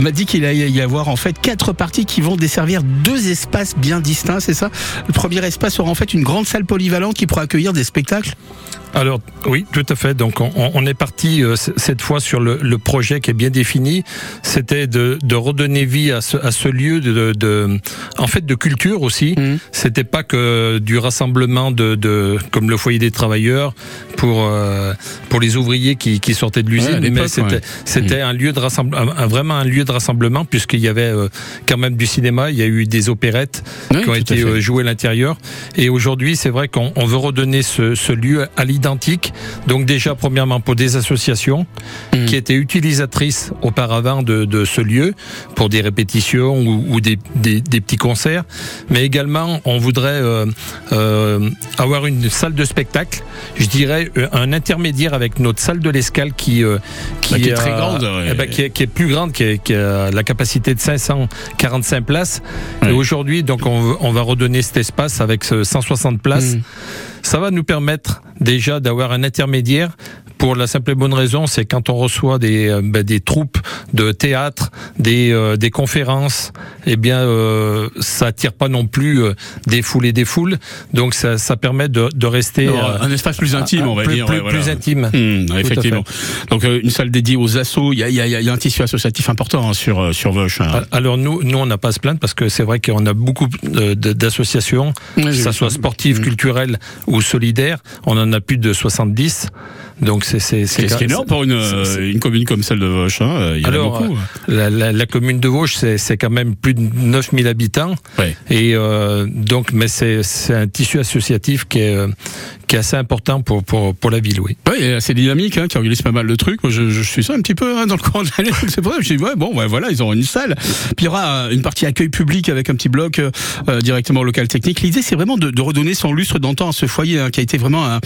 On m'a dit qu'il allait y avoir en fait quatre parties qui vont desservir deux espaces bien distincts, c'est ça? Le premier espace sera en fait une grande salle polyvalente qui pourra accueillir des spectacles alors oui, tout à fait. Donc on, on est parti euh, cette fois sur le, le, projet qui est bien défini. C'était de, de, redonner vie à ce, à ce lieu de, de, en fait, de culture aussi. Mmh. C'était pas que du rassemblement de, de, comme le foyer des travailleurs pour euh, pour les ouvriers qui, qui sortaient de l'usine, ouais, mais c'était ouais. c'était mmh. un lieu de rassemblement, vraiment un lieu de rassemblement puisqu'il y avait euh, quand même du cinéma. Il y a eu des opérettes oui, qui ont été jouées à l'intérieur. Et aujourd'hui, c'est vrai qu'on veut redonner ce, ce lieu à identique. Donc déjà, premièrement, pour des associations mmh. qui étaient utilisatrices auparavant de, de, ce lieu pour des répétitions ou, ou des, des, des, petits concerts, mais également, on voudrait euh, euh, avoir une salle de spectacle, je dirais un intermédiaire avec notre salle de l'escale qui, euh, qui, bah, qui, est très grande, ouais. eh ben, qui, est, qui, est, plus grande, qui, est, qui, a la capacité de 545 places. Ouais. Et aujourd'hui, donc, on, on, va redonner cet espace avec 160 places. Mmh. Ça va nous permettre déjà d'avoir un intermédiaire pour la simple et bonne raison, c'est quand on reçoit des, euh, ben, des troupes de théâtre, des, euh, des conférences, eh bien, euh, ça attire pas non plus euh, des foules et des foules. Donc, ça, ça permet de, de rester non, un espace plus intime, un, on va plus, dire, plus, ouais, voilà. plus intime. Mmh, effectivement. Donc, une salle dédiée aux assos. Il y a, y, a, y a, un tissu associatif important hein, sur sur Vauche. Hein. Alors nous, nous, on n'a pas à se plaindre parce que c'est vrai qu'on a beaucoup d'associations, que ça soit sportives, mmh. culturelles ou solidaires. On en a plus de 70. Donc c'est c'est c'est énorme pour une, euh, une commune comme celle de Vauche. Hein. Il y Alors, a beaucoup. La, la, la, commune de Vauche, c'est quand même plus de 9000 habitants. Ouais. Et euh, donc, mais c'est un tissu associatif qui est, euh, qui est assez important pour, pour, pour la ville, oui. Oui, assez dynamique, hein, qui organise pas mal de trucs. Moi, je, je suis ça un petit peu hein, dans le coin de l'année. C'est pour ça que je dis, ouais, bon, ouais, voilà, ils ont une salle. Puis il y aura une partie accueil public avec un petit bloc euh, directement au local technique. L'idée, c'est vraiment de, de, redonner son lustre d'antan à ce foyer hein, qui a été vraiment un,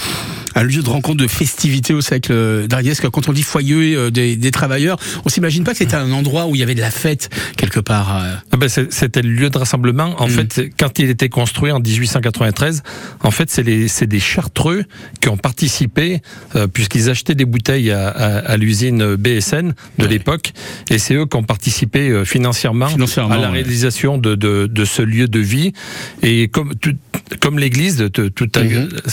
un lieu de rencontre, de festivité au siècle dernier. Quand on dit foyer euh, des, des, travailleurs, on s'imagine pas que c'était un endroit où il y avait de la fête quelque part. Euh. Ah ben c'était le lieu de rassemblement. En mmh. fait, quand il était construit en 1893, en fait, c'est des chartreux qui ont participé euh, puisqu'ils achetaient des bouteilles à, à, à l'usine BSN de ouais. l'époque, et c'est eux qui ont participé euh, financièrement, financièrement, à la réalisation ouais. de, de, de, ce lieu de vie. Et comme tout, comme l'église, tout, tout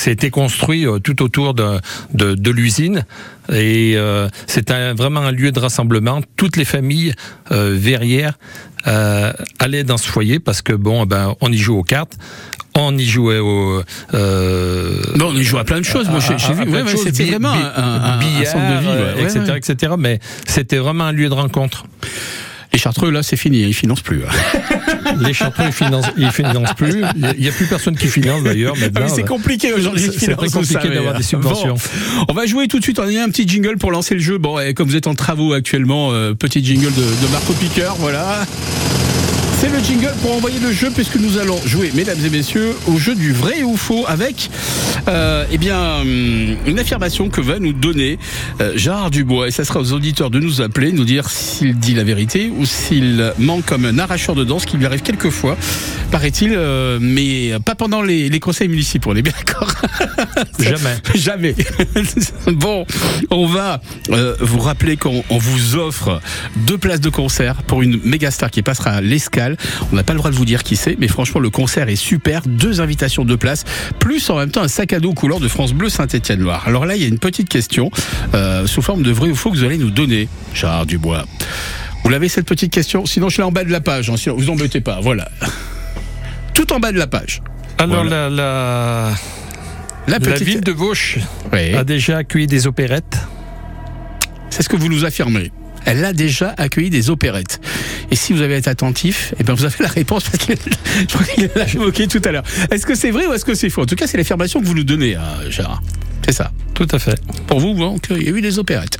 été construit tout autour de l'usine. Et euh, c'est un, vraiment un lieu de rassemblement. Toutes les familles euh, verrières euh, allaient dans ce foyer parce que bon, ben, on y joue aux cartes. On y jouait au. Euh, non, on y jouait à plein de choses. Moi, j'ai vu. Ouais, ouais, c'était vraiment un, un, billard, un de vie, ouais, etc., etc. Mais c'était vraiment un lieu de rencontre. Les Chartreux, là, c'est fini, ils financent plus. les Chartreux, ils financent, ils financent plus. Il n'y a plus personne qui finance d'ailleurs. Ah, c'est compliqué aujourd'hui. C'est très compliqué d'avoir des subventions. Bon, on va jouer tout de suite. On a un petit jingle pour lancer le jeu. Bon, et comme vous êtes en travaux actuellement, euh, petit jingle de, de Marco Piqueur, voilà. C'est le jingle pour envoyer le jeu puisque nous allons jouer, mesdames et messieurs, au jeu du vrai ou faux avec euh, eh bien, une affirmation que va nous donner euh, Gérard Dubois. Et ça sera aux auditeurs de nous appeler, nous dire s'il dit la vérité ou s'il ment comme un arracheur de danse qui lui arrive quelquefois, paraît-il, euh, mais pas pendant les, les, conseils municipaux, on est bien d'accord? Jamais. Jamais. bon, on va vous rappeler qu'on vous offre deux places de concert pour une méga star qui passera à On n'a pas le droit de vous dire qui c'est, mais franchement, le concert est super. Deux invitations de place, plus en même temps un sac à dos couleur de France Bleu Saint-Étienne-Loire. Alors là, il y a une petite question euh, sous forme de vrai ou faux que vous allez nous donner, Gérard Dubois. Vous l'avez cette petite question? Sinon, je l'ai en bas de la page. Hein, sinon, vous embêtez pas. Voilà. Tout en bas de la page. Alors, voilà. la, la... La, petite... la, ville de Vauche oui. a déjà accueilli des opérettes. C'est ce que vous nous affirmez. Elle a déjà accueilli des opérettes. Et si vous avez été attentif, eh bien vous avez la réponse parce que je crois qu'il l'a évoqué tout à l'heure. Est-ce que c'est vrai ou est-ce que c'est faux? En tout cas, c'est l'affirmation que vous nous donnez, euh, Gérard. C'est ça. Tout à fait. Pour vous, donc, il y a eu des opérettes.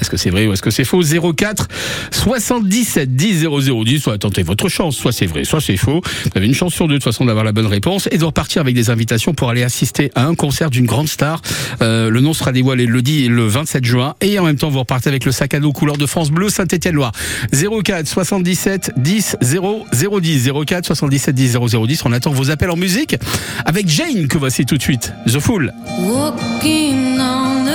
Est-ce que c'est vrai ou est-ce que c'est faux? 04 77 10 00 10. Soit tentez votre chance. Soit c'est vrai, soit c'est faux. Vous avez une chance sur deux de toute façon d'avoir la bonne réponse et de repartir avec des invitations pour aller assister à un concert d'une grande star. Euh, le nom sera dévoilé le 10 le 27 juin et en même temps vous repartez avec le sac à dos couleur de France Bleu Saint-Étienne-Loire. 04 77 10 0 010 04 77 10 00 10. On attend vos appels en musique avec Jane que voici tout de suite. The Fool. Walking on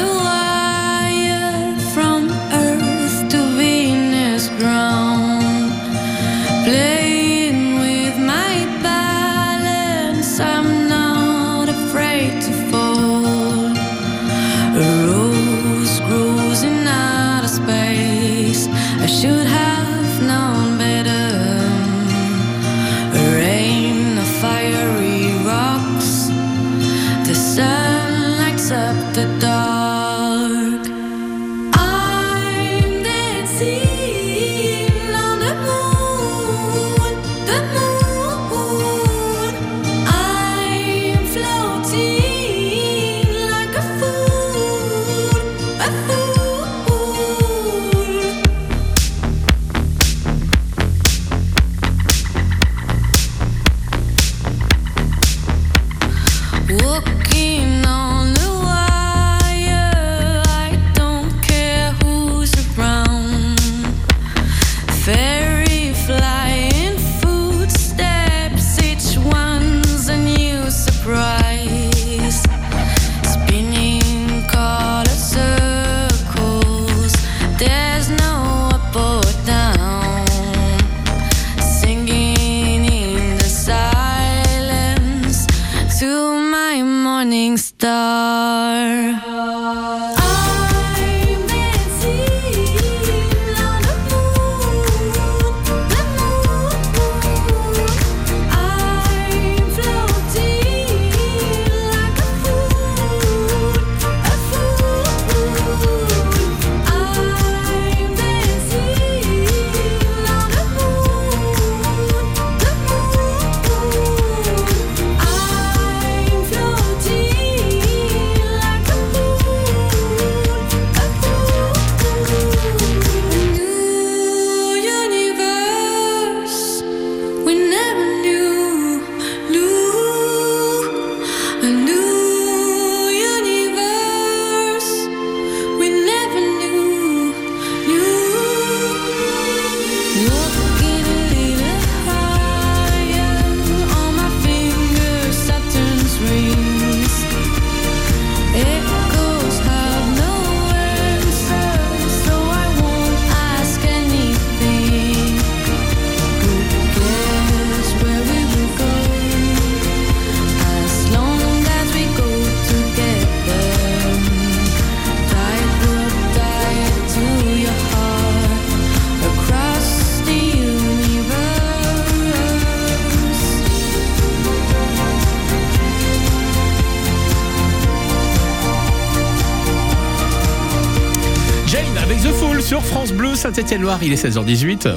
Saint-Étienne-Loire, il est 16h18.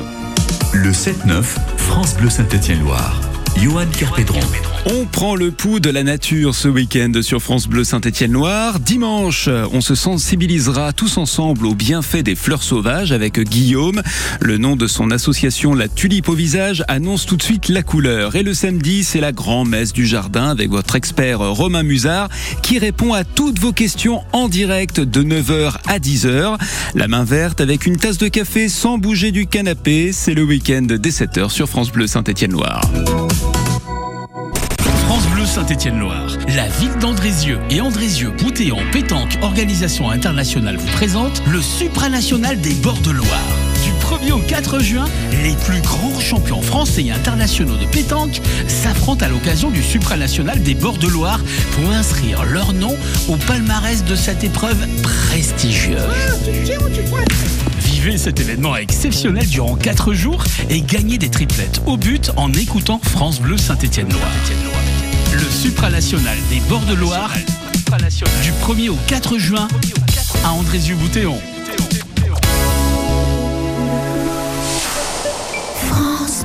Le 7-9, France Bleu Saint-Étienne-Loire. Johan Kerpédron. On prend le pouls de la nature ce week-end sur France Bleu Saint-Étienne-Loire. Dimanche, on se sensibilisera tous ensemble aux bienfaits des fleurs sauvages avec Guillaume. Le nom de son association La Tulipe au visage annonce tout de suite la couleur. Et le samedi, c'est la grand-messe du jardin avec votre expert Romain Musard qui répond à toutes vos questions en direct de 9h à 10h. La main verte avec une tasse de café sans bouger du canapé. C'est le week-end dès 7h sur France Bleu Saint-Étienne-Loire. Saint-Étienne-Loire. La ville d'Andrézieux et Andrézieux-Boutéon Pétanque Organisation Internationale vous présente le supranational des bords de Loire. Du 1er au 4 juin, les plus grands champions français et internationaux de pétanque s'affrontent à l'occasion du supranational des bords de Loire pour inscrire leur nom au palmarès de cette épreuve prestigieuse. Vivez cet événement exceptionnel durant 4 jours et gagnez des triplettes au but en écoutant France Bleu Saint-Étienne-Loire le supranational des bords de Loire du 1er au 4 juin à Andrézieux-Boutéon. France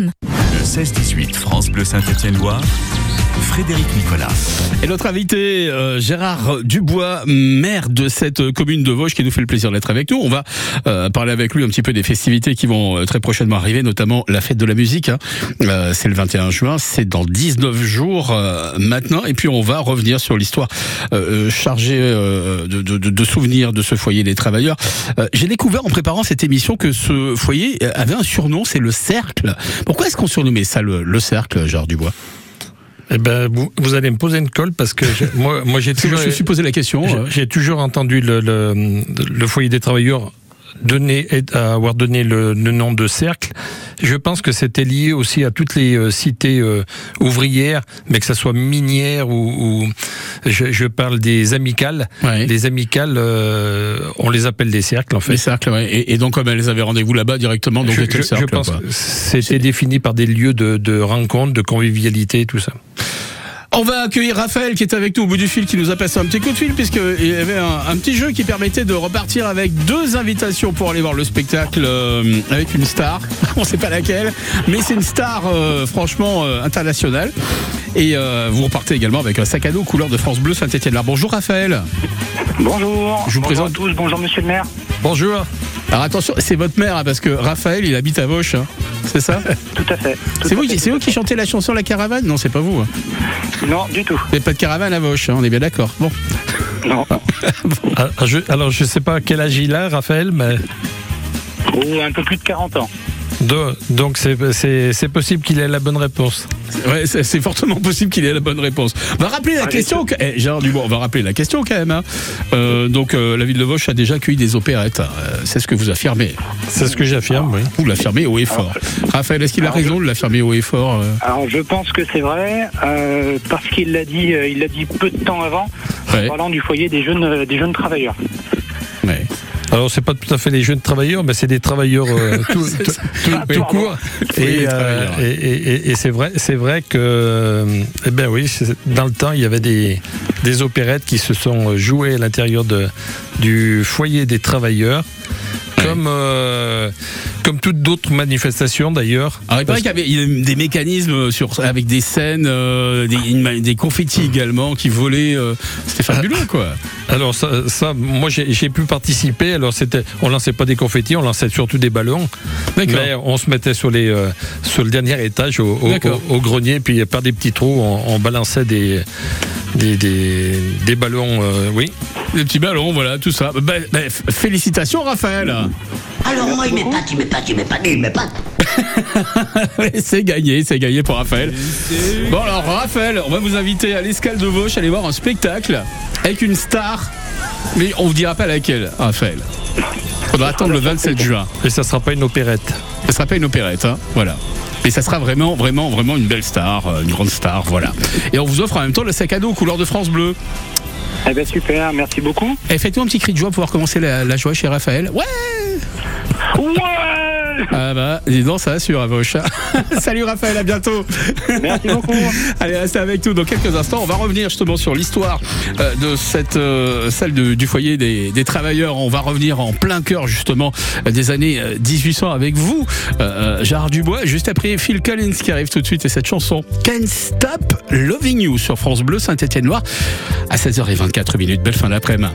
Le 16-18 France Bleu Saint-Étienne-Loire, Frédéric Nicolas. Et notre invité, euh, Gérard Dubois, maire de cette commune de Vosges, qui nous fait le plaisir d'être avec nous. On va euh, parler avec lui un petit peu des festivités qui vont euh, très prochainement arriver, notamment la fête de la musique. hein. Euh, c'est le 21 juin, c'est dans 19 jours euh, maintenant. Et puis on va revenir sur l'histoire euh, euh, chargée euh, de, souvenirs de ce foyer des travailleurs. Euh, J'ai découvert en préparant cette émission que ce foyer avait un surnom, c'est le Cercle. Pourquoi est-ce qu'on surnommait ça le, le Cercle, Gérard Dubois Eh ben, vous, vous allez me poser une colle parce que je- moi, moi j'ai que je toujours, me suis posé la question. j'ai- j'ai toujours entendu le, le, le foyer des travailleurs donner, être- avoir donné le, le nom de cercle. Je pense que c'était lié aussi à toutes les euh, cités euh, ouvrières, mais que ça soit minière ou, ou- je, je parle des amicales. ouais. Les amicales, euh, on les appelle des cercles en fait. Les cercles, ouais. Et, et donc, comme elles avaient rendez-vous là-bas directement, donc je, je- cercle. je pense c'était défini par des lieux de, de rencontre, de convivialité, tout ça. On va accueillir Raphaël qui est avec nous au bout du fil, qui nous a passé un petit coup de fil, puisqu'il y avait un, un petit jeu qui permettait de repartir avec deux invitations pour aller voir le spectacle euh, avec une star. On sait pas laquelle, mais c'est une star euh, franchement euh, internationale. Et vous repartez également avec un sac à dos couleur de France Bleu Saint-Etienne. Bonjour Raphaël. Bonjour. Je vous bonjour présente- à tous. Bonjour Monsieur le maire. Bonjour. Alors attention, c'est votre mère, hein, parce que Raphaël, il habite à Vauche, hein. c'est ça? Tout à fait. Vous, c'est vous qui chantez la chanson La Caravane? Non, c'est pas vous. hein. Non, du tout. Vous pas de caravane à Vauche, hein, on est bien d'accord. Bon. Non. Ah, je, alors, je sais pas quel âge il a, Raphaël, mais Ou un peu plus de 40 ans. De- donc c'est- possible qu'il ait la bonne réponse. Ouais, c'est fortement possible qu'il ait la bonne réponse. On va rappeler la Allez, question. que- Eh, Gérard Dubois, on va rappeler la question quand même. hein. Euh, donc, euh, la ville de Vauche a déjà accueilli des opérettes. Euh, c'est ce que vous affirmez. C'est ce que j'affirme, oui. Vous l'affirmez haut et fort. Raphaël, est-ce qu'il a raison de l'affirmer haut et fort euh Alors je pense que c'est vrai euh, parce qu'il l'a dit, euh, il l'a dit peu de temps avant, Ouais. en parlant du foyer des jeunes, euh, des jeunes travailleurs. Alors c'est pas tout à fait les jeunes travailleurs, mais c'est des travailleurs euh, tout, tout- Ah, tout court. Et, euh, et, et- et- et c'est vrai, c'est vrai que, euh, eh ben oui, dans le temps il y avait des, des opérettes qui se sont jouées à l'intérieur du foyer des travailleurs. Ouais. Comme, euh, comme toutes d'autres manifestations d'ailleurs. Alors, il paraît qu'il y avait des mécanismes sur, avec des scènes, euh, des, confettis également qui volaient. euh, C'était fabuleux, quoi. Alors ça, ça moi j'ai pu participer. Alors c'était, on lançait pas des confettis, on lançait surtout des ballons. Mais on se mettait sur les sur le dernier étage au, au- D'accord. au- au grenier, puis par des petits trous, on, on balançait des des, des, des ballons. euh, oui. Des petits ballons, voilà, tout ça. Bah, bah, félicitations, Raphaël. Alors moi, il m'épate, il m'épate, il m'épate, il m'épate. C'est gagné, c'est gagné pour Raphaël. Bon alors Raphaël, on va vous inviter à l'escale de Vauche, aller voir un spectacle avec une star. Mais on vous dira pas laquelle, Raphaël. Faudra attendre le 27 juin. Et ça sera pas une opérette. Ça sera pas une opérette, hein, voilà. Mais ça sera vraiment, vraiment, vraiment une belle star, euh, une grande star, voilà. Et on vous offre en même temps le sac à dos couleur de France Bleu. Eh ben super, merci beaucoup. Et faites-nous un petit cri de joie pour pouvoir commencer la, la joie chez Raphaël. Ouais Ouais Ah bah, dis donc, ça assure à Vauche. Salut Raphaël, à bientôt Merci beaucoup. Allez, restez avec nous dans quelques instants. On va revenir justement sur l'histoire euh, de cette euh, salle de- du foyer des, des travailleurs. On va revenir en plein cœur justement euh, des années euh, 1800 avec vous, euh, euh, Gérard Dubois. Juste après Phil Collins qui arrive tout de suite et cette chanson Can't Stop Loving You sur France Bleu Saint-Étienne-Noir à 16h24 minutes. Belle fin d'après-midi.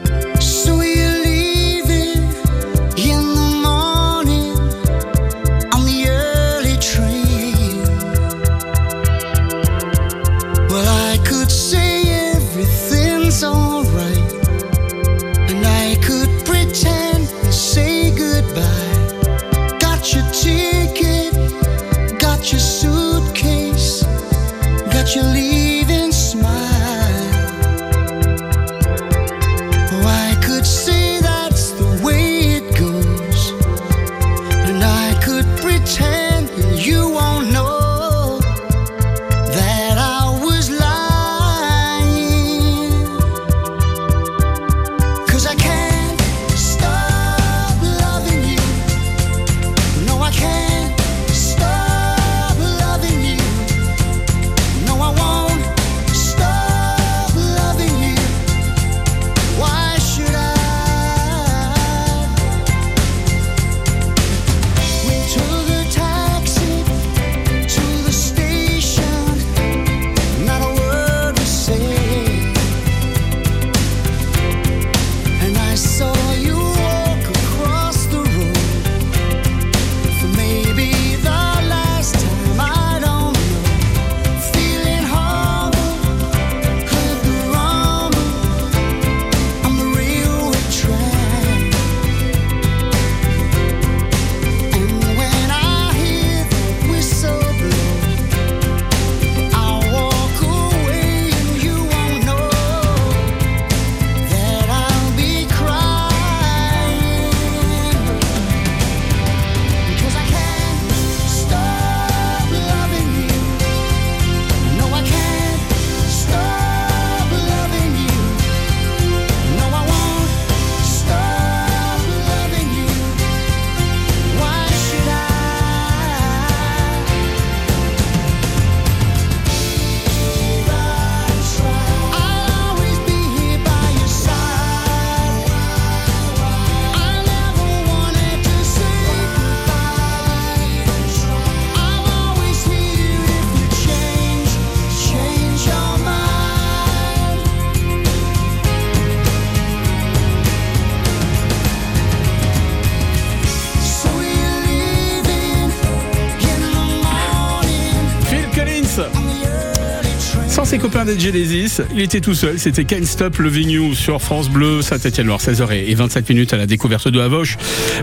Il était tout seul. C'était Can't Stop Loving You sur France Bleu, Saint-Etienne-Loire, 16h et 27 minutes à la découverte de Havoche.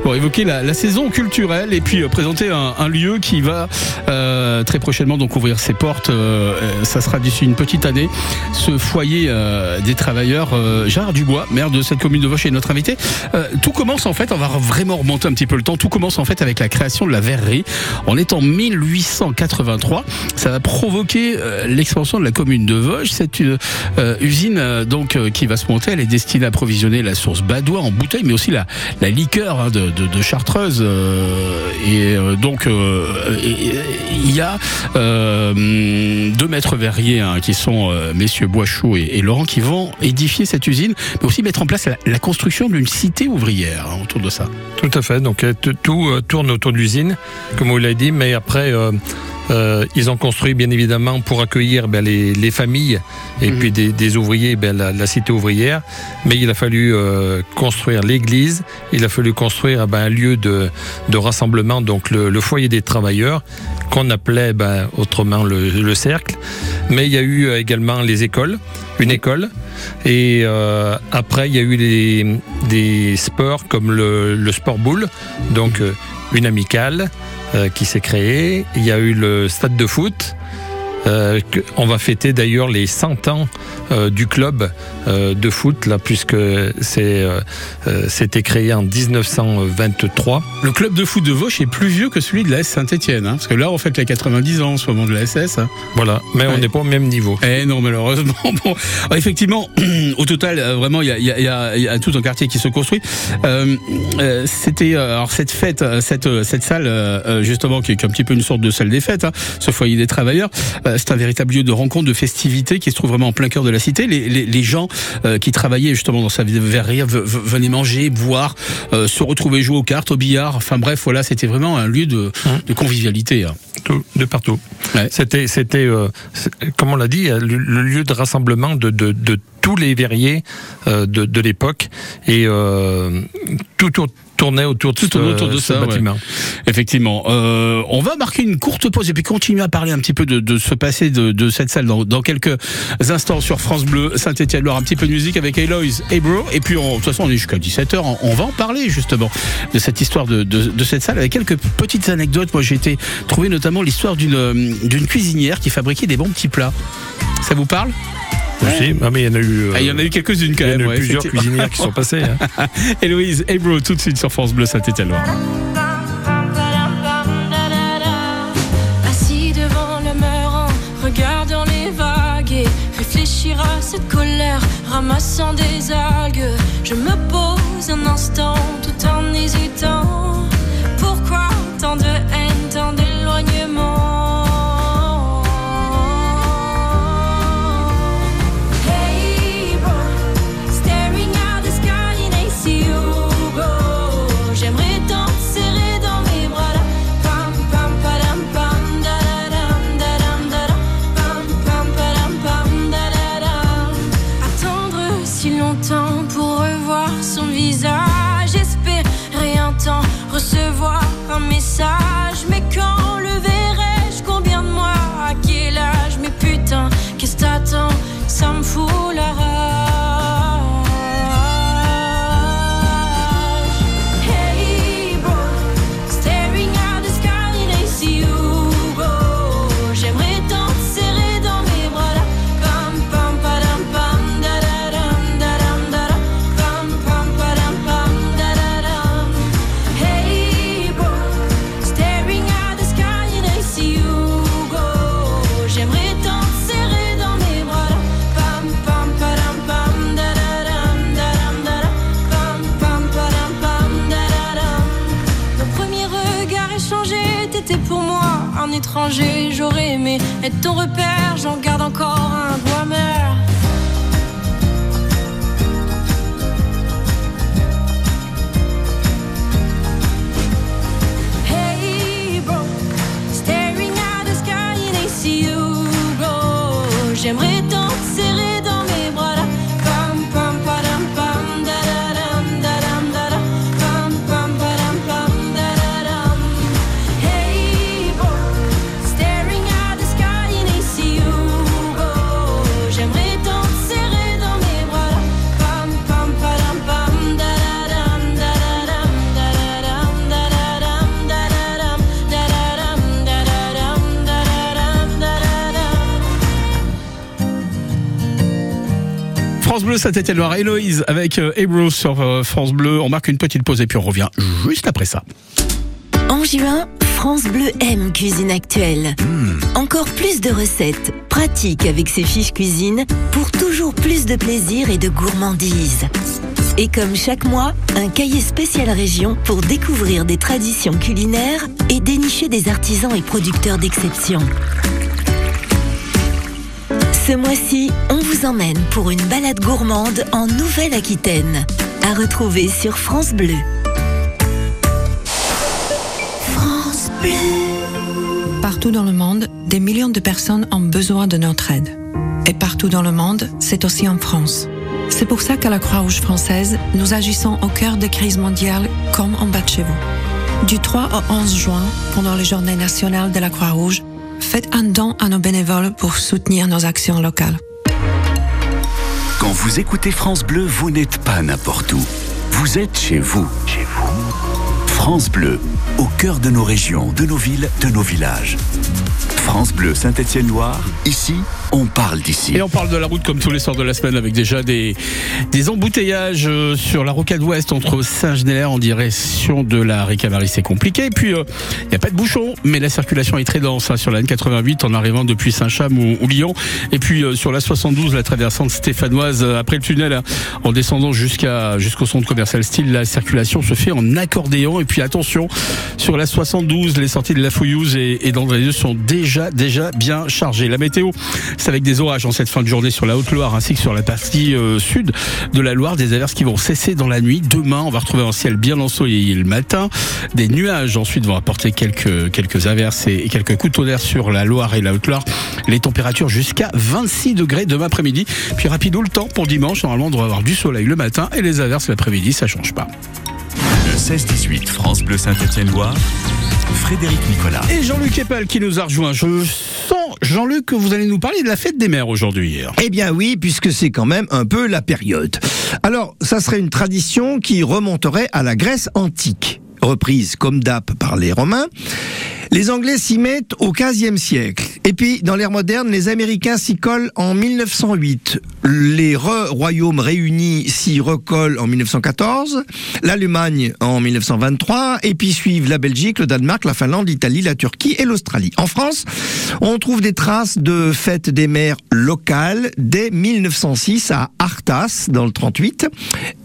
Pour évoquer la, saison culturelle et puis euh, présenter un, lieu qui va euh, très prochainement donc ouvrir ses portes. Euh, ça sera d'ici une petite année. Ce foyer des travailleurs, Gérard Dubois, maire de cette commune de Vauche, est notre invité. Tout commence en fait, on va vraiment remonter un petit peu le temps. Tout commence en fait avec la création de la verrerie. On est en 1883. Ça va provoquer l'expansion de la commune de Vosges. C'est une euh, usine euh, donc euh, qui va se monter. Elle est destinée à approvisionner la source Badois en bouteille, mais aussi la, la liqueur hein, de, de, Chartreuse. et donc il y a deux maîtres verriers hein, qui sont messieurs Boischou et, Laurent qui vont édifier cette usine, mais aussi mettre en place la, construction d'une cité ouvrière hein, autour de ça. Tout à fait. Donc tout tourne autour de l'usine, comme vous l'avez dit, mais après. Euh, ils ont construit bien évidemment pour accueillir ben, les, les familles et Mhm. puis des, des ouvriers, ben, la, la cité ouvrière. Mais il a fallu euh, construire l'église, il a fallu construire ben, un lieu de, de rassemblement, donc le, le foyer des travailleurs, qu'on appelait ben, autrement le, le cercle. Mais il y a eu euh, également les écoles, une école. Et euh, après, il y a eu les, des sports comme le, le sport boule, donc euh, une amicale euh, qui s'est créée. Il y a eu le stade de foot. Euh, on va fêter d'ailleurs les 100 ans euh, du club euh, de foot là puisque c'est c'était créé en 1923. Le club de foot de Vauche est plus vieux que celui de la S Saint-Etienne, hein, parce que là on fête les 90 ans en ce moment de la SS. hein. Voilà, mais on n'est pas au même niveau. Eh non, malheureusement. Bon, Alors, effectivement, au total, vraiment, il y a, y, y y tout un quartier qui se construit. C'était alors cette fête, cette cette salle justement qui est, qui est un petit peu une sorte de salle des fêtes, hein, ce foyer des travailleurs. Euh, C'est un véritable lieu de rencontre, de festivité qui se trouve vraiment en plein cœur de la cité. Les, les, les gens euh, qui travaillaient justement dans sa verrerie ve- ve- venaient manger, boire, euh, se retrouver jouer aux cartes, au billard. Enfin bref, voilà, c'était vraiment un lieu de, de convivialité. hein. Tout, de partout. Ouais. C'était, c'était, euh, comme on l'a dit, le, le lieu de rassemblement de, de, de tous les verriers de, de l'époque et tout tour- tournait autour de Tout ce, autour de ce ça, ouais. Effectivement. Euh, on va marquer une courte pause et puis continuer à parler un petit peu de, de ce passé de, de cette salle dans, dans quelques instants sur France Bleu, Saint-Etienne-Loire. Un petit peu de musique avec Aloys et Bro. Et puis, on- de toute façon, on est jusqu'à 17h. On, on va en parler justement de cette histoire de, de, cette salle avec quelques petites anecdotes. Moi, j'ai été trouvé notamment l'histoire euh, d'une cuisinière qui fabriquait des bons petits plats. Ça vous parle? Aussi. Ah, mais il y en a eu. euh, Ah, Il y en a eu quelques-unes quand il y en a même. eu ouais, plusieurs cuisinières qui sont passées. hein. Héloïse et Bro, tout de suite sur France Bleu, Saint-Etienne-Loire. Assis devant le mur en regardant les vagues et réfléchir à cette colère, ramassant des algues. Je me pose un instant tout en hésitant. Pourquoi tant de haine, France Bleu, ça était Loire. Héloïse avec euh, Hebrew sur euh, France Bleu. On marque une petite pause et puis on revient juste après ça. En juin, France Bleu aime Cuisine Actuelle. Encore plus de recettes, pratiques avec ses fiches cuisine pour toujours plus de plaisir et de gourmandise. Et comme chaque mois, un cahier spécial région pour découvrir des traditions culinaires et dénicher des artisans et producteurs d'exception. Ce mois-ci, on vous emmène pour une balade gourmande en Nouvelle-Aquitaine. À retrouver sur France Bleu. France Bleu. Partout dans le monde, des millions de personnes ont besoin de notre aide. Et partout dans le monde, c'est aussi en France. C'est pour ça qu'à la Croix-Rouge française, nous agissons au cœur des crises mondiales comme en bas de chez vous. Du 3 au 11 juin, pendant les journées nationales de la Croix-Rouge, faites un don à nos bénévoles pour soutenir nos actions locales. Quand vous écoutez France Bleu, vous n'êtes pas n'importe où. Vous êtes chez vous. Chez vous. France Bleu, au cœur de nos régions, de nos villes, de nos villages. France Bleu Saint-Étienne-Loire, ici, on parle d'ici. Et on parle de la route comme tous les soirs de la semaine avec déjà des, embouteillages euh, sur la rocade ouest entre Saint-Genélaire en direction de la Ricamarie. C'est compliqué. Et puis, il n'y a pas de bouchon, mais la circulation est très dense hein, sur la N88 en arrivant depuis Saint-Cham ou, Lyon. Et puis, euh, sur la 72, la traversante stéphanoise, euh, après le tunnel, hein, en descendant jusqu'à jusqu'au centre commercial style, la circulation se fait en accordéon. Et puis, attention, sur la 72, les sorties de la Fouillouse et, et d'Andrézieux sont déjà, déjà bien chargées. La météo, c'est avec des orages en cette fin de journée sur la Haute-Loire ainsi que sur la partie euh, sud de la Loire. Des averses qui vont cesser dans la nuit. Demain, on va retrouver un ciel bien ensoleillé le matin. Des nuages ensuite vont apporter quelques, quelques averses et, quelques coups d'air sur la Loire et la Haute-Loire. Les températures jusqu'à 26 degrés demain après-midi. Puis rapido le temps pour dimanche. Normalement, on devrait avoir du soleil le matin et les averses l'après-midi. Ça change pas. Le 16-18 France Bleu Saint-Étienne-Loire. Frédéric Nicolas. Et Jean-Luc Epel qui nous a rejoint. Je sens, Jean-Luc, que vous allez nous parler de la fête des mères aujourd'hui. Eh bien oui, puisque c'est quand même un peu la période. Alors, ça serait une tradition qui remonterait à la Grèce antique, reprise comme d'hab par les Romains. Les Anglais s'y mettent au XVe siècle. Et puis, dans l'ère moderne, les Américains s'y collent en 1908. Les royaumes réunis s'y recollent en 1914. L'Allemagne en 1923. Et puis suivent la Belgique, le Danemark, la Finlande, l'Italie, la Turquie et l'Australie. En France, on trouve des traces de fêtes des mères locales dès 1906 à Arthas, dans le 38,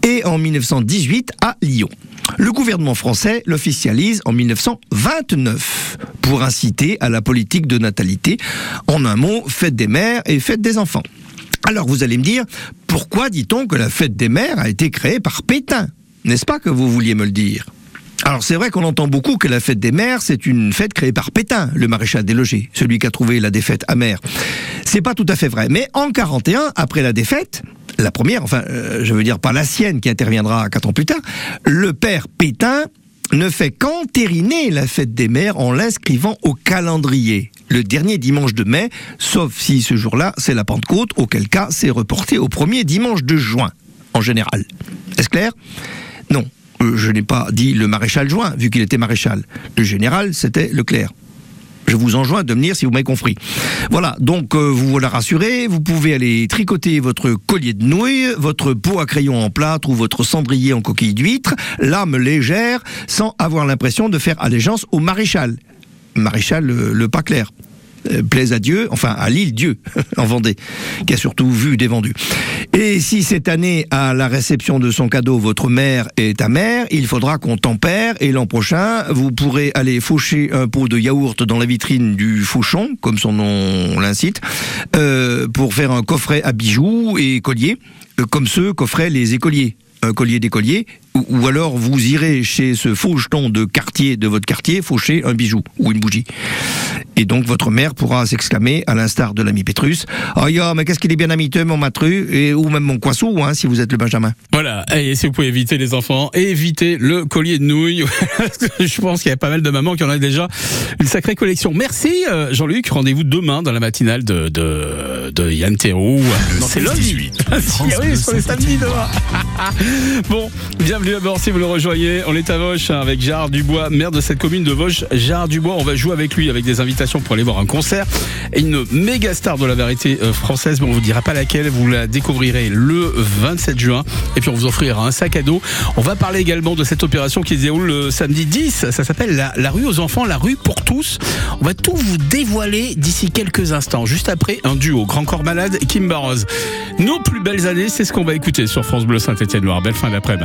et en 1918 à Lyon. Le gouvernement français l'officialise en 1929 pour inciter à la politique de natalité. En un mot, fête des mères et fête des enfants. Alors vous allez me dire, pourquoi dit-on que la fête des mères a été créée par Pétain? N'est-ce pas que vous vouliez me le dire? Alors c'est vrai qu'on entend beaucoup que la fête des mères, c'est une fête créée par Pétain, le maréchal des logis, celui qui a trouvé la défaite amère. C'est pas tout à fait vrai, mais en 41, après la défaite, la première, enfin, euh, je veux dire pas la sienne qui interviendra quatre ans plus tard, le père Pétain ne fait qu'entériner la fête des mères en l'inscrivant au calendrier. Le dernier dimanche de mai, sauf si ce jour-là c'est la Pentecôte, auquel cas c'est reporté au premier dimanche de juin, en général. Est-ce clair? Non, euh, je n'ai pas dit le maréchal Juin, vu qu'il était maréchal. Le général, c'était Leclerc. Je vous enjoins de venir si vous m'avez compris. Voilà, donc euh, vous voilà rassuré, vous pouvez aller tricoter votre collier de nouilles, votre pot à crayon en plâtre ou votre cendrier en coquille d'huître, lame légère, sans avoir l'impression de faire allégeance au maréchal. Maréchal euh, le pas clair. Euh, plaise à Dieu, enfin à l'île Dieu en Vendée, qui a surtout vu des vendus. Et si cette année, à la réception de son cadeau, votre mère est ta mère, il faudra qu'on tempère et l'an prochain, vous pourrez aller faucher un pot de yaourt dans la vitrine du fauchon, comme son nom l'incite, euh, pour faire un coffret à bijoux et colliers, euh, comme ceux qu'offraient les écoliers un collier d'écolier, ou, ou alors vous irez chez ce faucheton de quartier de votre quartier faucher un bijou ou une bougie. Et donc votre mère pourra s'exclamer, à l'instar de l'ami Pétrus, « Oh ya, mais qu'est-ce qu'il est bien amiteux, mon matru, et, ou même mon coissou, hein, si vous êtes le Benjamin. » Voilà, et si vous pouvez éviter les enfants, évitez le collier de nouilles. Je pense qu'il y a pas mal de mamans qui en ont déjà une sacrée collection. Merci euh, Jean-Luc, rendez-vous demain dans la matinale de, de, de Yann Théroux. Non, c'est lundi. Ah, si, oui, sur les samedis demain. bon, bienvenue. Bienvenue si vous le rejoignez. On est à Vosges hein, avec Gérard Dubois, maire de cette commune de Vosges. Gérard Dubois, on va jouer avec lui avec des invitations pour aller voir un concert. Et une méga star de la variété euh, française, mais on vous dira pas laquelle. Vous la découvrirez le 27 juin. Et puis on vous offrira un sac à dos. On va parler également de cette opération qui se déroule le samedi 10. Ça s'appelle la, rue aux enfants, la rue pour tous. On va tout vous dévoiler d'ici quelques instants. Juste après, un duo Grand Corps Malade et Kim Barros. Nos plus belles années, c'est ce qu'on va écouter sur France Bleu Saint-Étienne-Loire. Belle fin d'après-midi.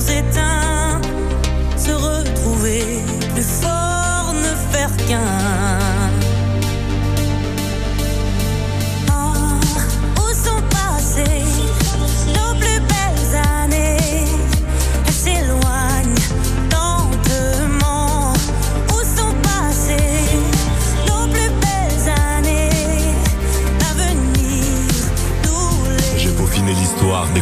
Sourires éteints,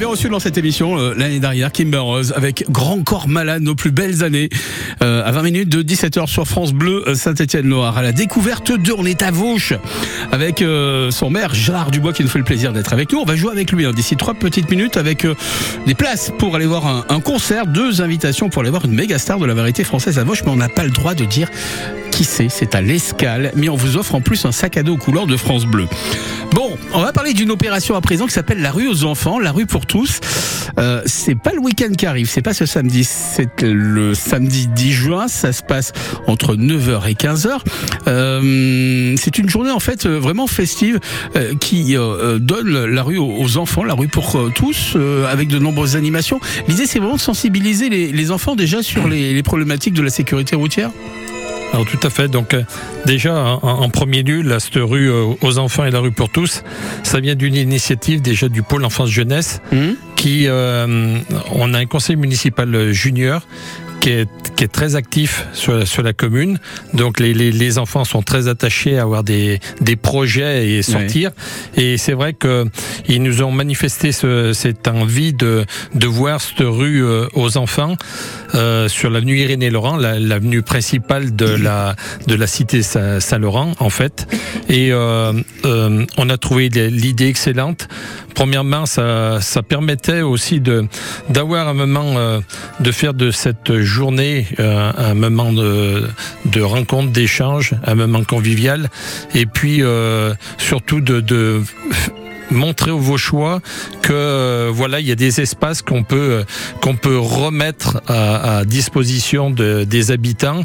l'avait reçu dans cette émission euh, l'année dernière, Kimber Rose, avec Grand Corps Malade, nos plus belles années, euh, à 20 minutes de 17h sur France Bleu euh, Saint-Étienne-Loire. À la découverte de, on est à Vauche, avec euh, son maire Gérard Dubois qui nous fait le plaisir d'être avec nous. On va jouer avec lui hein, d'ici trois petites minutes avec euh, des places pour aller voir un, un concert, deux invitations pour aller voir une méga star de la variété française à Vauche, mais on n'a pas le droit de dire qui c'est, c'est à l'escale, mais on vous offre en plus un sac à dos aux couleurs de France Bleu. Bon, on va parler d'une opération à présent qui s'appelle la rue aux enfants, la rue pour tous. Euh, c'est pas le week-end qui arrive, c'est pas ce samedi, c'est le samedi 10 juin, ça se passe entre 9h et 15h. Euh, c'est une journée en fait euh, vraiment festive euh, qui euh, euh, donne la rue aux enfants, la rue pour tous, avec de nombreuses animations. L'idée c'est vraiment de sensibiliser les, les enfants déjà sur les, les problématiques de la sécurité routière. Alors tout à fait. Donc déjà en, en premier lieu, la cette rue euh, aux enfants et la rue pour tous, ça vient d'une initiative déjà du pôle enfance jeunesse Mmh. qui euh, on a un conseil municipal junior qui est, qui est très actif sur, sur la commune. Donc les, les, les enfants sont très attachés à avoir des, des projets et sortir. Et c'est vrai que ils nous ont manifesté ce, cette envie de, de voir cette rue euh, aux enfants euh, sur l'avenue Irénée-Laurent, la- l'avenue principale de la, de la cité Sa- Saint-Laurent, en fait. Et euh, euh, on a trouvé l'idée excellente. Premièrement, ça, ça permettait aussi de d'avoir un moment euh, de faire de cette journée euh, un moment de, de rencontre, d'échange, un moment convivial, et puis euh, surtout de, de montrer aux Vauchois que euh, voilà il y a des espaces qu'on peut euh, qu'on peut remettre à, à disposition de, des habitants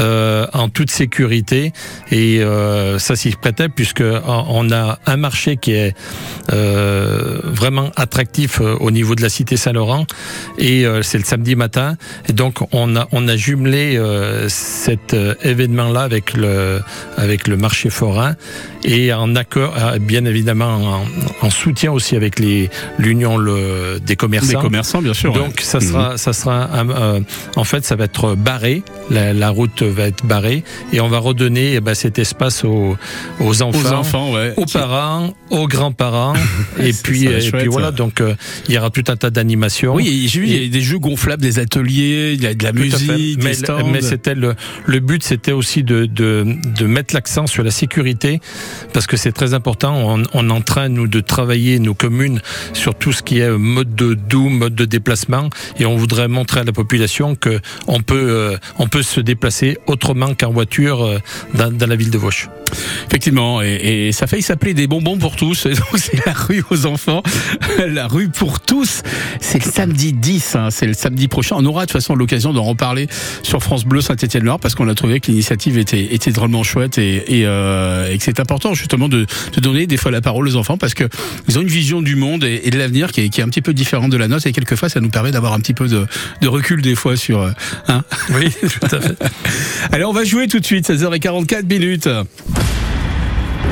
euh, en toute sécurité. Et euh, ça s'y prêtait puisque on- on a un marché qui est euh, vraiment attractif euh, au niveau de la cité Saint-Laurent. Et euh, c'est le samedi matin. Et donc on a on a jumelé euh, cet euh, événement là avec le avec le marché forain. Et en accord euh, bien évidemment en, en soutien aussi avec l'union des commerçants. Des commerçants, bien sûr, donc ouais. ça sera ça sera un- euh, en fait ça va être barré. La, la route va être barrée. Et on va redonner eh ben, cet espace aux, aux enfants Aux enfants, ouais. aux parents aux grands-parents. Et puis serait et chouette, puis voilà donc euh, il y aura tout un tas d'animations. Oui, j'ai vu, il y a des jeux gonflables, des ateliers, il y a de la Tout musique, Mais, c'était le, le but, c'était aussi de, de, de mettre l'accent sur la sécurité, parce que c'est très important. On, on est en train, nous, de travailler nos communes sur tout ce qui est mode de doux, mode de déplacement, et on voudrait montrer à la population que on peut, euh, se déplacer autrement qu'en voiture euh, dans, dans la ville de Vauche. Effectivement, et, et ça fait s'appeler des bonbons pour tous. Et donc c'est la rue aux enfants, la rue pour tous. C'est le samedi 10, hein, c'est le samedi prochain. On aura de toute façon l'occasion d'en reparler sur France Bleu Saint-Étienne-Loire parce qu'on a trouvé que l'initiative était, était drôlement chouette et, et, euh, et que c'est important justement de, de donner des fois la parole aux enfants parce que ils ont une vision du monde et, et de l'avenir qui est, qui est un petit peu différente de la nôtre et quelquefois ça nous permet d'avoir un petit peu de, de recul des fois sur. euh, Hein oui, tout à fait. Allez, on va jouer tout de suite, 16h44 minutes.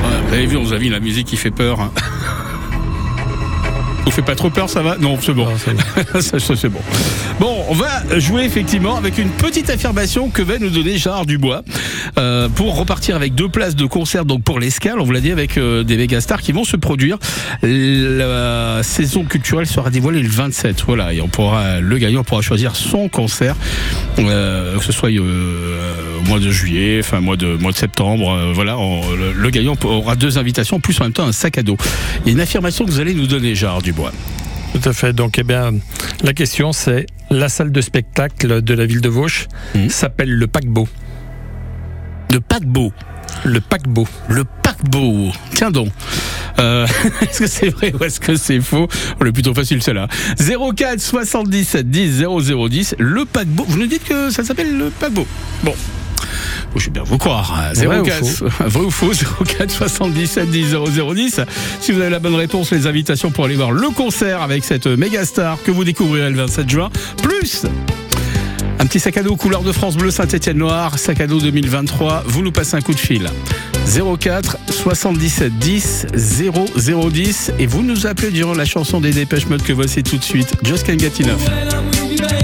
Vous avez vu, on vous a la musique qui fait peur. Vous fait pas trop peur, ça va? Non, c'est bon. ça, ça, c'est bon. Bon, on va jouer effectivement avec une petite affirmation que va nous donner Gérard Dubois euh, pour repartir avec deux places de concert donc pour l'escale. On vous l'a dit avec euh, des méga stars qui vont se produire. La saison culturelle sera dévoilée le 27. Voilà, et on pourra le gagnant pourra choisir son concert, euh, que ce soit euh, au mois de juillet, enfin mois de mois de septembre. euh, voilà, on- le, le gagnant aura deux invitations plus en même temps un sac à dos. Il y a une affirmation que vous allez nous donner, Gérard Dubois. Tout à fait. Donc, eh bien, la question, c'est la salle de spectacle de la ville de Vauche s'appelle le paquebot. Le paquebot. Le paquebot. Le paquebot. Tiens donc. Euh, est-ce que c'est vrai ou est-ce que c'est faux? On est plutôt facile celle-là. 04 77 10 0010. Le paquebot. Vous nous dites que ça s'appelle le paquebot. Bon. Je vais bien vous croire. hein. Vrai ou 04, faux vrai ou faux 04 77 10 0010. Si vous avez la bonne réponse, les invitations pour aller voir le concert avec cette méga star que vous découvrirez le 27 juin. Plus un petit sac à dos couleur de France bleu Saint-Étienne Noir, sac à dos 2023. Vous nous passez un coup de fil. 04 77 10 0010 et vous nous appelez durant la chanson des Dépêches Mode que voici tout de suite. Just Can't Get. Enough.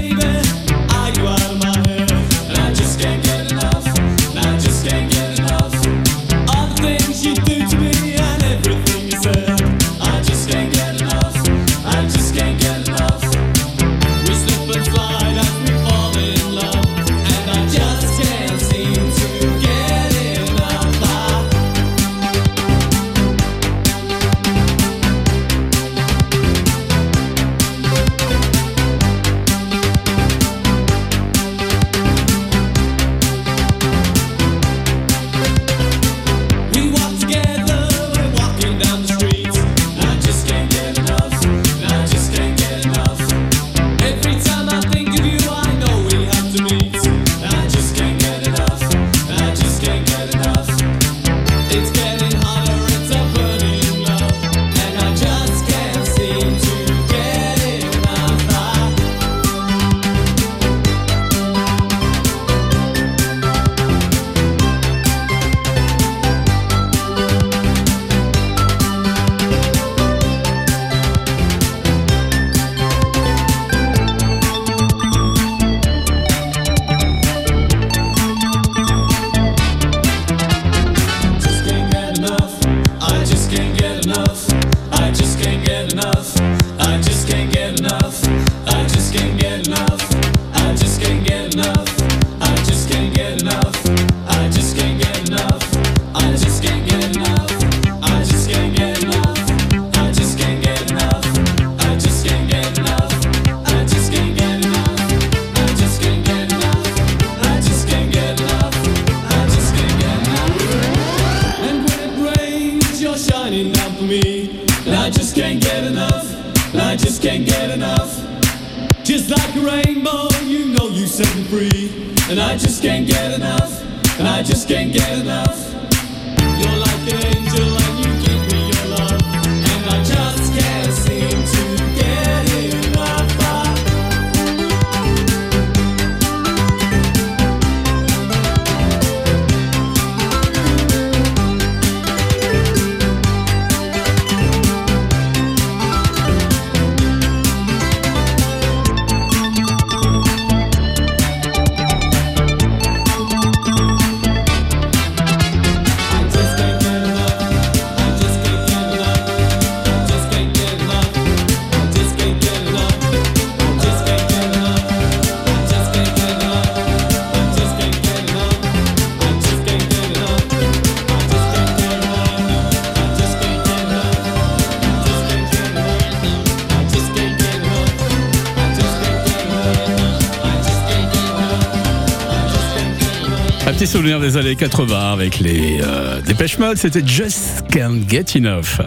Des années 80 avec les euh, Dépêche Mode, c'était Just Can't Get Enough.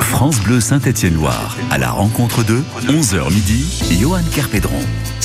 France Bleu Saint-Étienne-Loire, à la rencontre de 11h midi, Johan Kerpédron.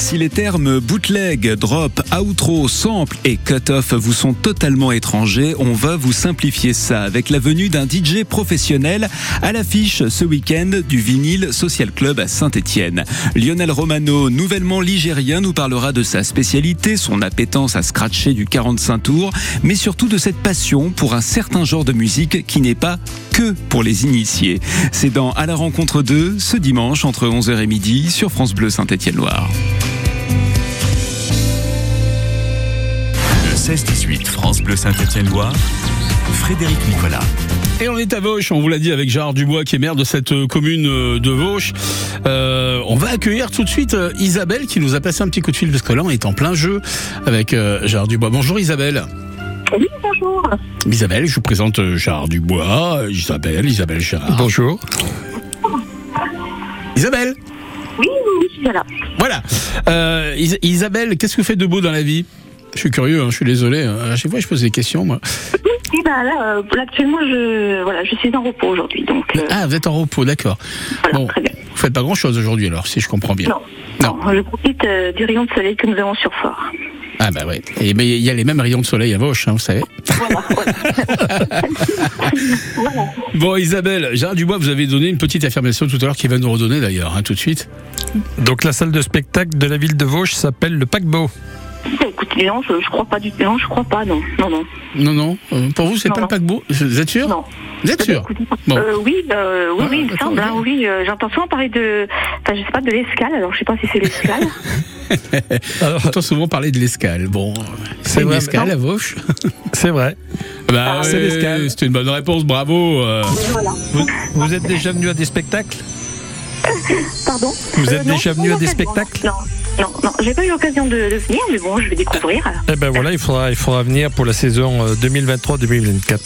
Si les termes bootleg, drop, outro, sample et cut-off vous sont totalement étrangers, on va vous simplifier ça avec la venue d'un DJ professionnel à l'affiche ce week-end du Vinyle Social Club à Saint-Étienne. Lionel Romano, nouvellement ligérien, nous parlera de sa spécialité, son appétence à scratcher du 45 tours, mais surtout de cette passion pour un certain genre de musique qui n'est pas que pour les initiés. C'est dans À la rencontre 2 ce dimanche entre 11h et midi sur France Bleu Saint-Étienne-Loire. 16-18 France Bleu Saint-Étienne-Loire, Frédéric Nicolas. Et on est à Vauche, on vous l'a dit avec Gérard Dubois qui est maire de cette euh, commune euh, de Vauche. Euh, on va accueillir tout de suite Isabelle qui nous a passé un petit coup de fil parce que là on est en plein jeu avec Gérard Dubois. Bonjour Isabelle. Oui, bonjour. Isabelle, je vous présente Gérard Dubois. Isabelle, Isabelle Gérard. Bonjour. Isabelle. Oui, oui, oui, je suis là. Voilà. Euh, Is- Isabelle, qu'est-ce que vous faites de beau dans la vie? Je suis curieux, hein, je suis désolé. hein. À chaque fois je pose des questions moi. Oui, bah là, euh, là, actuellement, je, voilà, je suis en repos aujourd'hui. Donc, euh, Ah, vous êtes en repos, d'accord. bon, vous faites pas grand chose aujourd'hui alors, si je comprends bien. non, non, je profite euh, du rayon de soleil que nous avons sur fort. Ah bah ouais. Et mais il y a les mêmes rayons de soleil à Vauche, hein, vous savez. Bon Isabelle, Gérard Dubois, vous avez donné une petite affirmation tout à l'heure qui va nous redonner d'ailleurs, hein, tout de suite. Donc la salle de spectacle de la ville de Vauche s'appelle le Paquebot. Bah, écoutez, non, je, je crois pas du tout. Non, je crois pas, non. Non, non. Non, non. euh, pour vous, c'est pas non. le paquebot Vous êtes sûr Non. Vous êtes sûr Bon. Euh, oui, euh, oui, Ah, oui, il me d'accord, semble. hein, oui, euh, j'entends souvent parler de. Enfin, je sais pas, de l'escale. Alors, je sais pas si c'est l'escale. J'entends souvent parler de l'escale. Bon, c'est une vrai, escale à Vauche C'est vrai. Bah, Ah, c'est ouais, l'escale. C'était une bonne réponse, bravo. euh. Vous, vous êtes déjà venu à des spectacles? Pardon? Vous êtes déjà venu à des spectacles? Non, non, non. J'ai pas eu l'occasion de, de venir, mais bon, je vais découvrir. alors. Eh ben voilà, il faudra, il faudra venir pour la saison euh, 2023-2024.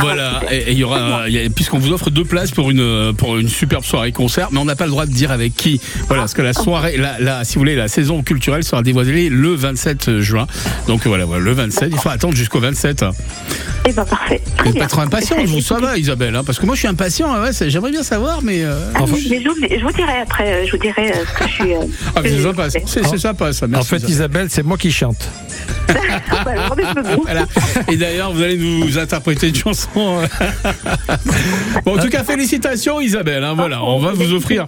Voilà, et et il y aura, puisqu'on vous offre deux places pour une pour une superbe soirée concert, mais on n'a pas le droit de dire avec qui. Voilà, parce que la soirée, la, la- si vous voulez, la saison culturelle sera dévoilée le 27 juin. Donc voilà, voilà, le 27. Il faut attendre jusqu'au 27. Eh ben, parfait. Vous n'êtes pas trop impatient, vous, ça va, Isabelle, hein, parce que moi je suis impatient. hein, ouais, J'aimerais bien savoir, mais. euh, Ah, oui, mais je, vous, je vous dirai après, euh, je vous dirai euh, ce que je suis. euh, Ah, mais c'est sympa, c'est sympa ça. En fait, Isabelle, c'est moi qui chante. Voilà. Et d'ailleurs, vous allez nous interpréter une chanson. bon, en tout cas, félicitations, Isabelle. hein, voilà, on va vous offrir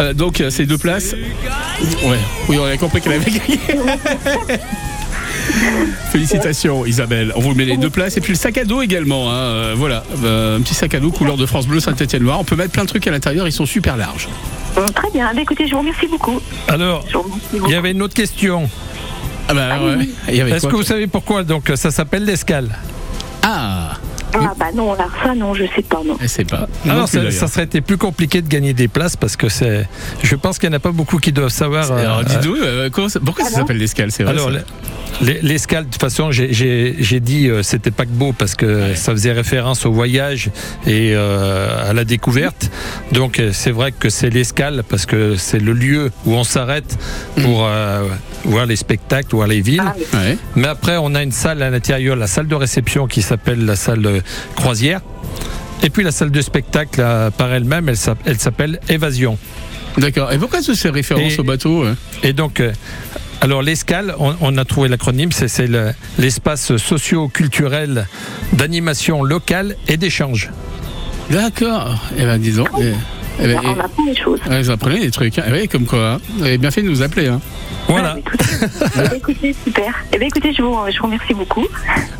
euh, donc euh, ces deux places. Ouais, oui, on a compris qu'elle avait gagné. Félicitations Isabelle, on vous met les deux places. Et puis le sac à dos également, hein, euh, voilà, euh, un petit sac à dos couleur de France Bleu Saint-Étienne-Loire, on peut mettre plein de trucs à l'intérieur, ils sont super larges. Bon, très bien. Bah, écoutez, je vous remercie beaucoup. Alors, il y avait une autre question. Ah bah ouais, y avait Est-ce que vous savez pourquoi? Donc ça s'appelle l'escale. Ah Ah bah non, alors ça, non, je sais pas, non. Elle sait pas. Alors, plus, ça, serait été plus compliqué de gagner des places parce que c'est. Je pense qu'il n'y en a pas beaucoup qui doivent savoir. Alors, euh, dis-nous, euh, pourquoi ça s'appelle l'escale C'est vrai. Alors, l'escale, de toute façon, j'ai- dit euh, c'était paquebot parce que ça faisait référence au voyage et euh, à la découverte. Donc, c'est vrai que c'est l'escale parce que c'est le lieu où on s'arrête pour euh, voir les spectacles, voir les villes. Ouais. Mais après, on a une salle à l'intérieur, la salle de réception qui s'appelle la salle croisière. Et puis la salle de spectacle euh, par elle-même, elle s'app- elle s'appelle Évasion. D'accord. Et pourquoi ça fait référence Et- au bateau hein Et donc, euh, alors l'escale, on, on a trouvé l'acronyme, c'est c'est le- l'espace socio-culturel d'animation locale et d'échange. D'accord. Eh ben, disons. Eh, ben, On apprend des choses. eh, vous apprenez des trucs. hein. Eh oui, comme quoi. hein. Vous avez bien fait de nous appeler. Hein. Voilà. Eh ben, écoutez, super. Eh bien, écoutez, je vous, je vous remercie beaucoup.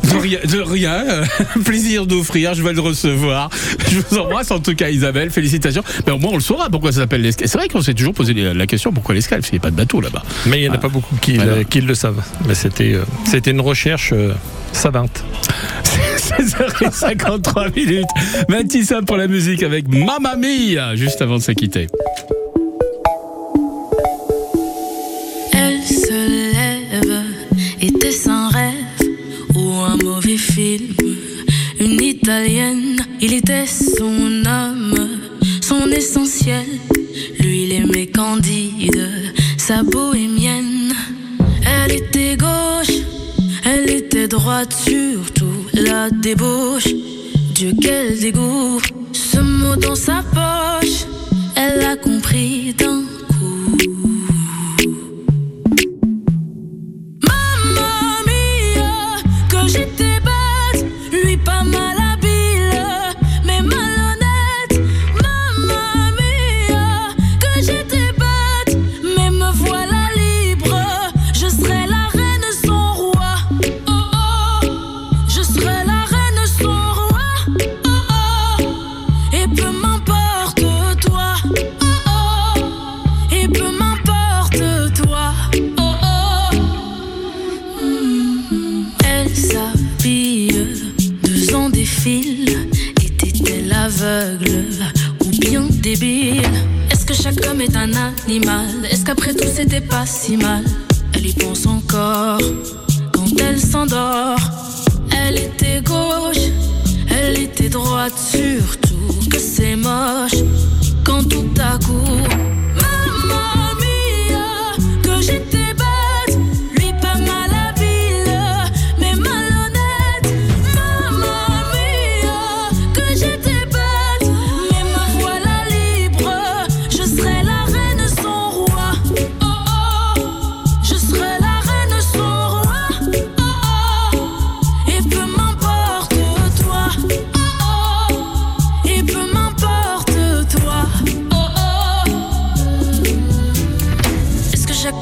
De rien. De rien. euh, plaisir d'offrir. Je vais le recevoir. Je vous embrasse en tout cas, Isabelle. Félicitations. Mais au moins, on le saura pourquoi ça s'appelle l'escale. C'est vrai qu'on s'est toujours posé la question pourquoi l'escale Parce qu'il n'y a pas de bateau là-bas. Mais il n'y en a pas beaucoup qui, Voilà. le, qui le savent. Mais c'était euh, c'était une recherche euh, savante. 16h53 minutes. Mathissa pour la musique avec Mamma Mia, juste avant de se quitter. Elle se lève, était-ce un rêve ou un mauvais film Une italienne, il était son âme, son essentiel. Lui, il aimait Candide, sa bohémienne. Elle était gauche, elle était droite, surtout la débauche. Dieu, quel dégoût, ce mot dans sa poche, elle a compris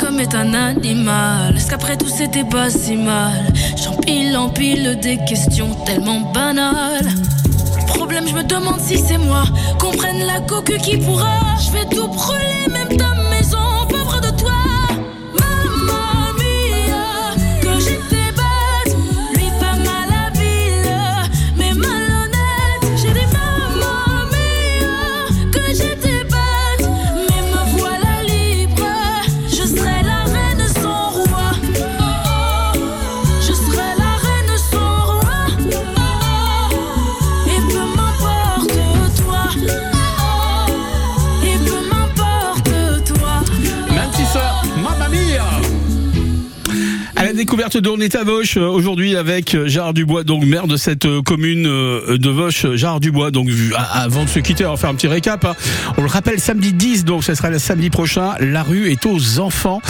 Homme est un animal Est-ce qu'après tout c'était pas si mal? J'empile, empile des questions tellement banales. Problème, je me demande si c'est moi. Comprenne la coque qui pourra. Je vais tout brûler, découverte de On est à Vauche euh, aujourd'hui avec euh, Gérard Dubois, donc maire de cette euh, commune de Vauche. Gérard Dubois, donc avant de se quitter, on va faire un petit récap. hein. On le rappelle, samedi 10, donc ce sera le samedi prochain. La rue est aux enfants.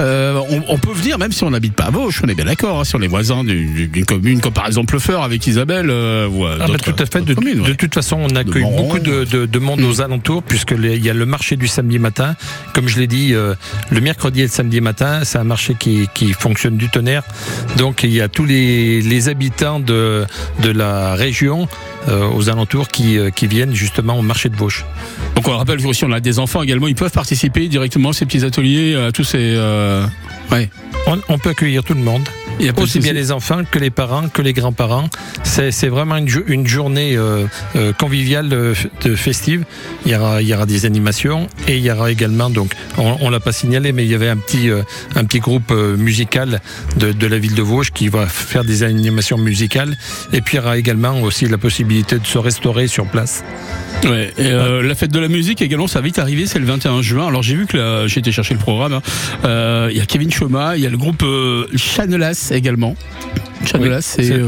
Euh, on, on peut venir, même si on n'habite pas à Vauche, on est bien d'accord, hein, si on est voisin d'une commune, comme par exemple Le Feur avec Isabelle. euh, ou, Ah bah, tout à fait. De, d'autres communes, ouais. de toute façon, on accueille beaucoup de, de- de monde aux alentours, puisque les- il y a le marché du samedi matin. Comme je l'ai dit, euh, le mercredi et le samedi matin, c'est un marché qui, qui fonctionne du tonnerre. Donc il y a tous les, les habitants de, de la région euh, aux alentours qui, euh, qui viennent justement au marché de Vauche. Donc on rappelle que si on a des enfants également, ils peuvent participer directement à ces petits ateliers, à tous ces. euh, Ouais. On, on peut accueillir tout le monde. Il y a pas de Aussi bien les enfants que les parents, que les grands-parents. C'est vraiment une, jo- une journée euh, euh, conviviale euh, festive. Il y, aura, il y aura des animations et il y aura également, donc, on, on l'a pas signalé, mais il y avait un petit, un petit groupe musical de, de la ville de Vosges qui va faire des animations musicales. Et puis il y aura également aussi la possibilité de se restaurer sur place. Ouais, et euh, la fête de la musique également, ça va vite arriver, c'est le 21 juin. Alors j'ai vu que j'ai été chercher le programme. hein. Euh, Il y a Kevin Choma, il y a le groupe euh, Chanelas également. Chanelas, C'est-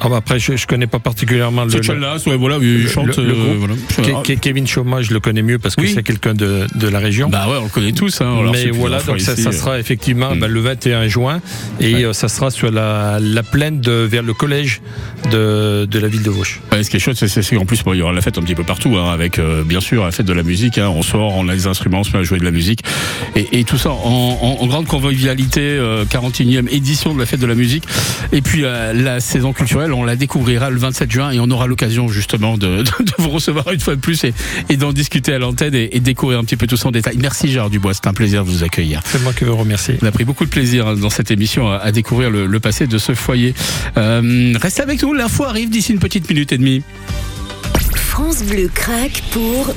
ah bah après, je, je connais pas particulièrement le. Chanelas, ouais, voilà, il chante. le- le euh, groupe. voilà. Ke- Ke- Kevin Choma, je le connais mieux parce que Oui. c'est quelqu'un de, de la région. Bah ouais, on le connaît tous. Hein, on Mais voilà, donc ça, euh. sera effectivement bah, le 21 juin et euh, ça sera sur la, la plaine de, vers le collège de, de la ville de Vosges. Ouais, ce qui est chouette, c'est- qu'en plus, bon, il y aura la fête un petit peu partout, hein, avec euh, bien sûr la fête de la musique. hein, on sort, on a les instruments, on se met à jouer de la musique. Et, et tout ça en, en- en grande convivialité, euh, 41e édition de la fête de la musique. Et puis la saison culturelle, on la découvrira le 27 juin et on aura l'occasion justement de, de- de vous recevoir une fois de plus et, et d'en discuter à l'antenne et, et découvrir un petit peu tout ça en détail. Merci Gérard Dubois, c'est un plaisir de vous accueillir. C'est moi qui vous remercie. On a pris beaucoup de plaisir hein, dans cette émission à, à découvrir le, le passé de ce foyer. Euh, restez avec nous, l'info arrive d'ici une petite minute et demie. France Bleu craque pour